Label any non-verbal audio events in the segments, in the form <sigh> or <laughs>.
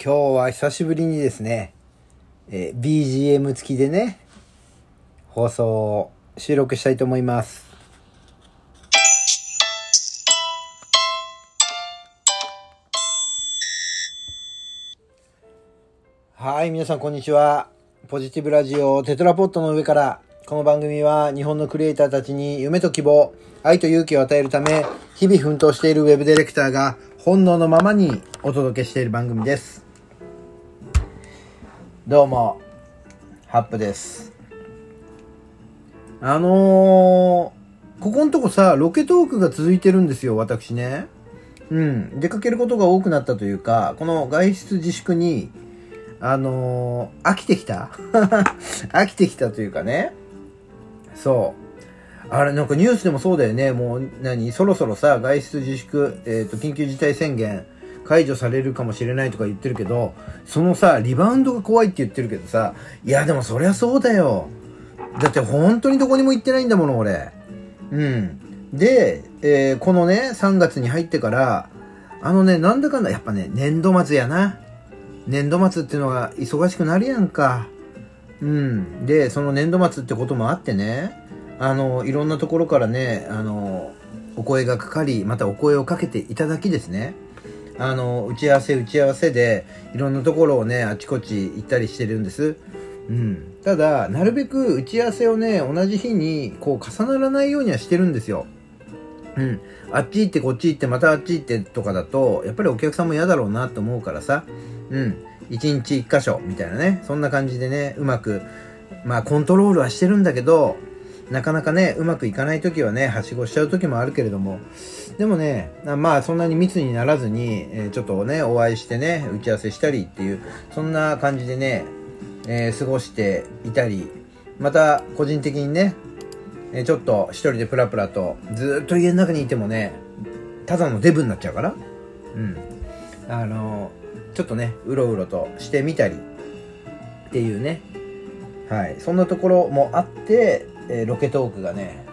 今日は久しぶりにですね、えー BGM 付きでね、放送を収録したいと思います。はい、皆さんこんにちは。ポジティブラジオテトラポットの上から、この番組は日本のクリエイターたちに夢と希望、愛と勇気を与えるため、日々奮闘しているウェブディレクターが本能のままにお届けしている番組です。どうも、ハップです。あのー、ここんとこさ、ロケトークが続いてるんですよ、私ね。うん、出かけることが多くなったというか、この外出自粛に、あのー飽きてきた <laughs> 飽きてきたというかね。そう。あれ、なんかニュースでもそうだよね。もう、何？そろそろさ、外出自粛、えっ、と、緊急事態宣言解除されるかもしれないとか言ってるけど、そのさ、リバウンドが怖いって言ってるけどさ、いや、でもそりゃそうだよ。だって本当にどこにも行ってないんだもの、俺。うん。で、えーこのね、3月に入ってから、あのね、なんだかんだ、やっぱね、年度末やな。年度末っていうのが忙しくなるやんか。うん。で、その年度末ってこともあってね、あの、いろんなところからね、あの、お声がかかり、またお声をかけていただきですね、あの、打ち合わせ打ち合わせで、いろんなところをね、あちこち行ったりしてるんです。うん。ただ、なるべく打ち合わせをね、同じ日に、こう、重ならないようにはしてるんですよ。うん。あっち行ってこっち行ってまたあっち行ってとかだと、やっぱりお客さんも嫌だろうなと思うからさ、うん。一日一箇所みたいなね、そんな感じでね、うまく、まあコントロールはしてるんだけど、なかなかね、うまくいかない時はね、はしごしちゃう時もあるけれども、でもね、まあそんなに密にならずに、えーちょっとね、お会いしてね、打ち合わせしたりっていう、そんな感じでね、えー過ごしていたり、また個人的にね、えーちょっと一人でプラプラとずっと家の中にいてもねただのデブになっちゃうから。うん。あのちょっとねうろうろとしてみたりっていうね。はい。そんなところもあって、えーロケトークがね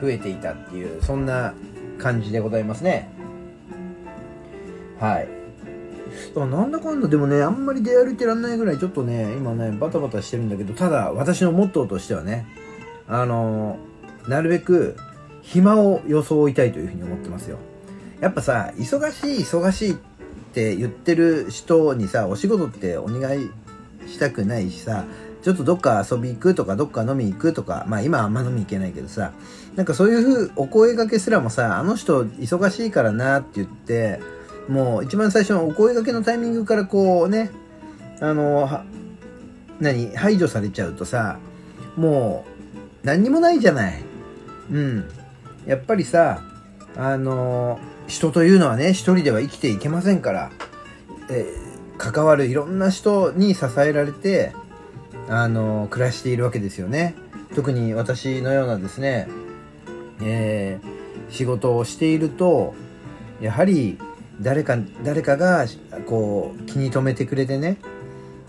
増えていたっていうそんな感じでございますね。はい。なんだかんだでもねあんまり出歩いてらんないぐらいちょっとね今ねバタバタしてるんだけどただ私のモットーとしてはねあのなるべく暇を装いたいというふうに思ってますよ。やっぱさ忙しい忙しいって言ってる人にさお仕事ってお願いしたくないしさちょっとどっか遊び行くとかどっか飲み行くとかまあ今はあんま飲み行けないけどさなんかそういうふうお声掛けすらもさあの人忙しいからなって言ってもう一番最初のお声掛けのタイミングからこうねあのは何排除されちゃうとさもう何にもないじゃない。うん。やっぱりさあの人というのはね一人では生きていけませんから、え関わるいろんな人に支えられてあの暮らしているわけですよね。特に私のようなですね、えー仕事をしているとやはり誰か誰かがこう気に留めてくれてね。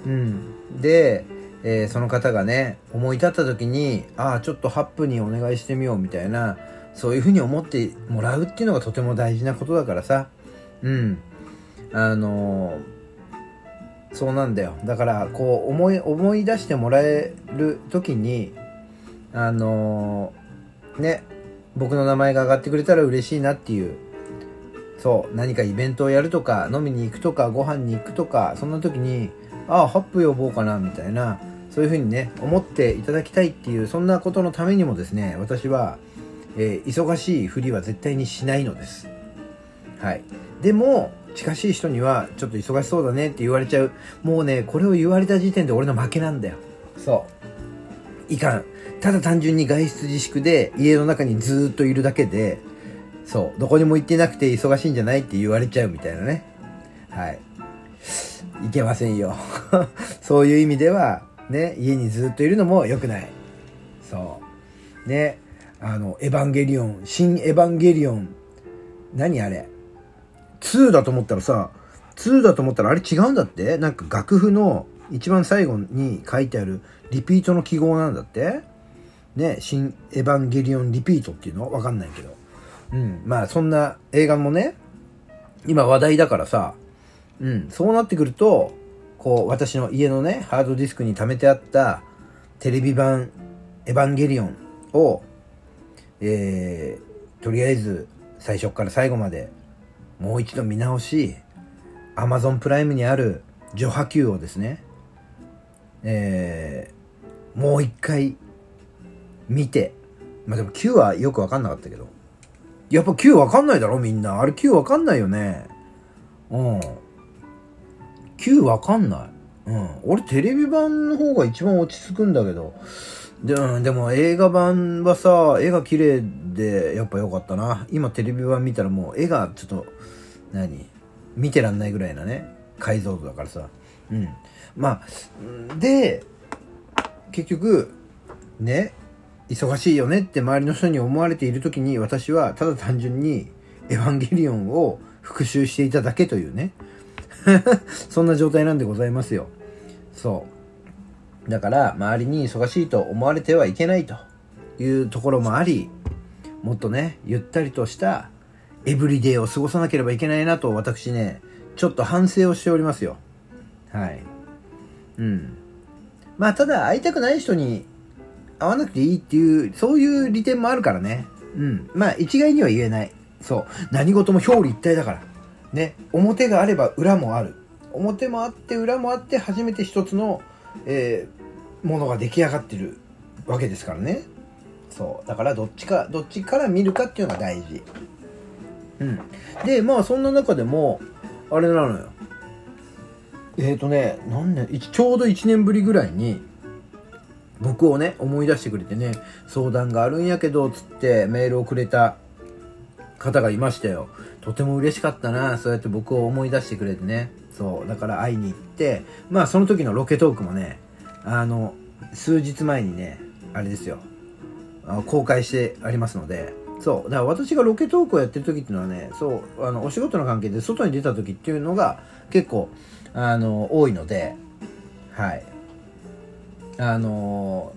うん。で、えーその方がね思い立った時にああちょっとハップにお願いしてみようみたいなそういうふうに思ってもらうっていうのがとても大事なことだからさ。うん。あのーそうなんだよ。だからこう思い思い出してもらえる時にあのーね僕の名前が上がってくれたら嬉しいなっていう。そう何かイベントをやるとか飲みに行くとかご飯に行くとかそんな時にああハップ呼ぼうかなみたいなそういうふうにね思っていただきたいっていうそんなことのためにもですね私は、えー忙しいふりは絶対にしないのです。はい。でも近しい人にはちょっと忙しそうだねって言われちゃう。もうねこれを言われた時点で俺の負けなんだよ。そう。いかん。ただ単純に外出自粛で家の中にずーっといるだけでそう。どこにも行ってなくて忙しいんじゃないって言われちゃうみたいなね。はい。いけませんよ。<laughs> そういう意味ではね家にずっといるのも良くない。そう。ねあのエヴァンゲリオン新エヴァンゲリオン。何あれ？2だと思ったらさ2だと思ったらあれ違うんだって？なんか楽譜の一番最後に書いてあるリピートの記号なんだって？ね新エヴァンゲリオンリピートっていうの？わかんないけど。うんまあそんな映画もね今話題だからさうん、そうなってくると、こう、私の家のね、ハードディスクに貯めてあったテレビ版エヴァンゲリオンを、えー、とりあえず最初から最後までもう一度見直し、Amazon プライムにある序波球をですね、えー、もう一回見て、まあでも9はよくわかんなかったけど、やっぱ9わかんないだろみんな。あれ9わかんないよね。うん。9わかんない。うん。俺テレビ版の方が一番落ち着くんだけど。でうんでも映画版はさ、絵が綺麗でやっぱ良かったな。今テレビ版見たらもう絵がちょっと、何？見てらんないぐらいなね。解像度だからさ。うん。まあ、で、結局、ね、忙しいよねって周りの人に思われている時に私はただ単純にエヴァンゲリオンを復習していただけというね <laughs> そんな状態なんでございますよそうだから周りに忙しいと思われてはいけないというところもありもっとねゆったりとしたエブリデイを過ごさなければいけないなと私ねちょっと反省をしておりますよはいうんまあただ会いたくない人に会わなくていいっていう、そういう利点もあるからね。うん。まあ、一概には言えない。そう。何事も表裏一体だから。ね。表があれば裏もある。表もあって裏もあって初めて一つの、えー、ものが出来上がってるわけですからね。そう。だからどっちか、どっちから見るかっていうのが大事。うん。で、まあそんな中でも、あれなのよ。えっ、ー、とね、何年、ちょうど1年ぶりぐらいに、僕をね、思い出してくれてね、相談があるんやけど、つってメールをくれた方がいましたよ。とても嬉しかったな、そうやって僕を思い出してくれてね。そう、だから会いに行って、まあその時のロケトークもね、あの、数日前にね、あれですよ、公開してありますので、そう、だから私がロケトークをやってる時っていうのはね、そう、あの、お仕事の関係で外に出た時っていうのが結構、あの、多いので、はい。あの、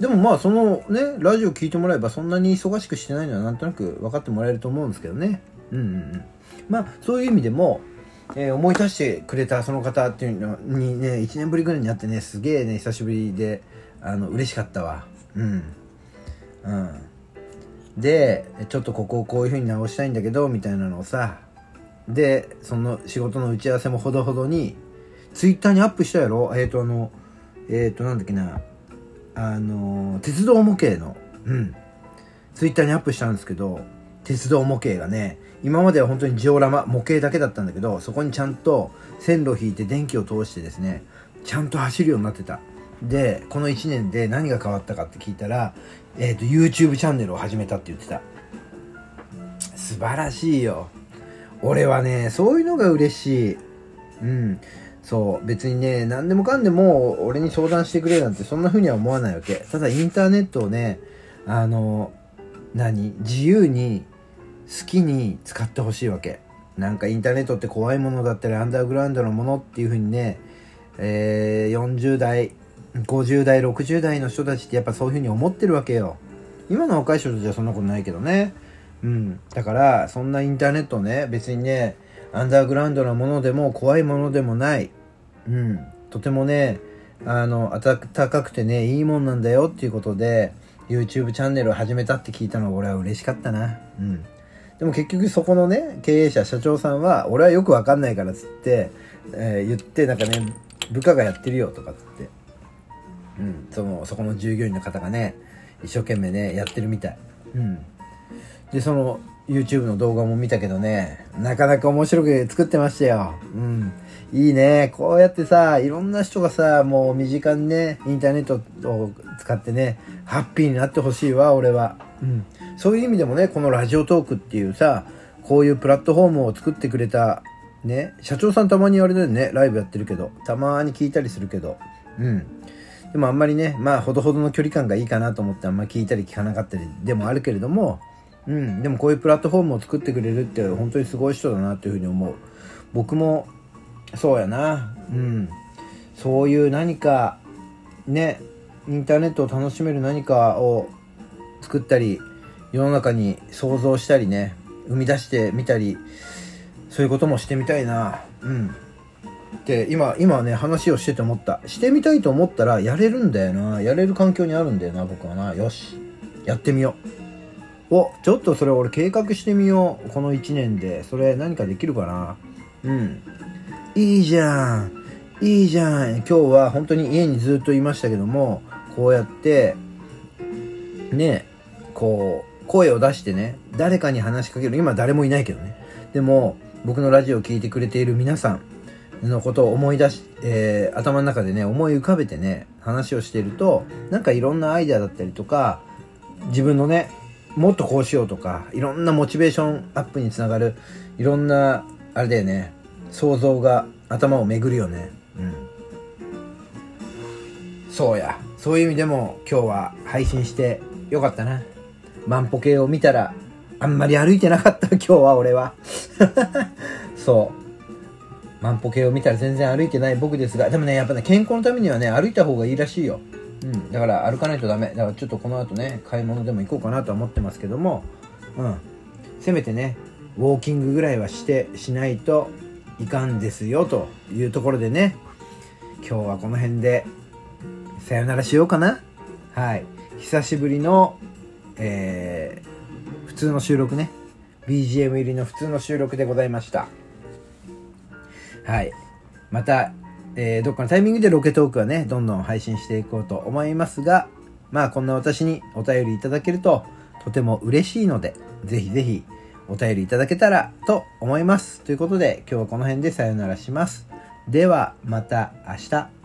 でもまあそのね、ラジオ聞いてもらえばそんなに忙しくしてないのはなんとなく分かってもらえると思うんですけどね。うんうんうん。まあそういう意味でも、えー、思い出してくれたその方っていうのにね、1年ぶりぐらいに会ってね、すげえね、久しぶりで、あの、嬉しかったわ。うん。うん。で、ちょっとここをこういう風に直したいんだけど、みたいなのをさ、で、その仕事の打ち合わせもほどほどに、ツイッターにアップしたやろ？えっ、ー、とあの、えっ、ー、と、なんだっけな、あの、鉄道模型の、うん、ツイッターにアップしたんですけど、鉄道模型がね、今までは本当にジオラマ、模型だけだったんだけど、そこにちゃんと線路を引いて電気を通してですね、ちゃんと走るようになってた。で、この1年で何が変わったかって聞いたら、えっ、ー、と、YouTube チャンネルを始めたって言ってた。素晴らしいよ。俺はね、そういうのが嬉しい。うん。そう別にね何でもかんでも俺に相談してくれなんてそんな風には思わないわけただインターネットをねあの何？自由に好きに使ってほしいわけなんかインターネットって怖いものだったりアンダーグラウンドのものっていう風にね、えー、40代50代60代の人たちってやっぱそういう風に思ってるわけよ今の若い人たちはそんなことないけどねうんだからそんなインターネットね別にねアンダーグラウンドなものでも怖いものでもない。うん。とてもね、あの、暖かくてね、いいもんなんだよっていうことで、YouTube チャンネルを始めたって聞いたの俺は嬉しかったな。うん。でも結局そこのね、経営者、社長さんは、俺はよくわかんないからっつって、えー、言って、なんかね、部下がやってるよとかっつって。うん。その、そこの従業員の方がね、一生懸命ね、やってるみたい。うん。で、その、YouTube の動画も見たけどね、なかなか面白く作ってましたよ。うん。いいね。こうやってさ、いろんな人がさ、もう身近にね、インターネットを使ってね、ハッピーになってほしいわ、俺は。うん。そういう意味でもね、このラジオトークっていうさ、こういうプラットフォームを作ってくれた、ね、社長さんたまにあれだよね、ライブやってるけど、たまに聞いたりするけど、うん。でもあんまりね、まあ、ほどほどの距離感がいいかなと思ってあんま聞いたり聞かなかったりでもあるけれども、うん、でもこういうプラットフォームを作ってくれるって本当にすごい人だなというふうに思う。僕もそうやな。うん。そういう何かねインターネットを楽しめる何かを作ったり世の中に想像したりね生み出してみたりそういうこともしてみたいな。うん。で今今ね話をしてて思った。してみたいと思ったらやれるんだよな。やれる環境にあるんだよな僕はな。よし。やってみよう。おちょっとそれ俺計画してみよう。この1年で。それ何かできるかな。うん。いいじゃん。いいじゃん。今日は本当に家にずっといましたけどもこうやってねこう声を出してね誰かに話しかける。今誰もいないけどね。でも僕のラジオを聴いてくれている皆さんのことを思い出し、えー、頭の中でね思い浮かべてね話をしているとなんかいろんなアイデアだったりとか自分のねもっとこうしようとかいろんなモチベーションアップにつながるいろんなあれだよね想像が頭を巡るよね。うん。そうや。そういう意味でも今日は配信してよかったな。万歩計を見たらあんまり歩いてなかった今日は俺は。<laughs> そう。万歩計を見たら全然歩いてない僕ですがでもねやっぱね健康のためにはね歩いた方がいいらしいよ。うん。だから歩かないとダメ。だからちょっとこの後ね買い物でも行こうかなとは思ってますけども。うん。せめてねウォーキングぐらいはしてしないといかんですよというところでね。今日はこの辺でさよならしようかな。はい。久しぶりのえー、普通の収録ね。BGM 入りの普通の収録でございました。はい。また、えー、どっかのタイミングでロケトークはねどんどん配信していこうと思いますがまあこんな私にお便りいただけるととても嬉しいのでぜひぜひお便りいただけたらと思います。ということで今日はこの辺でさよならします。ではまた明日。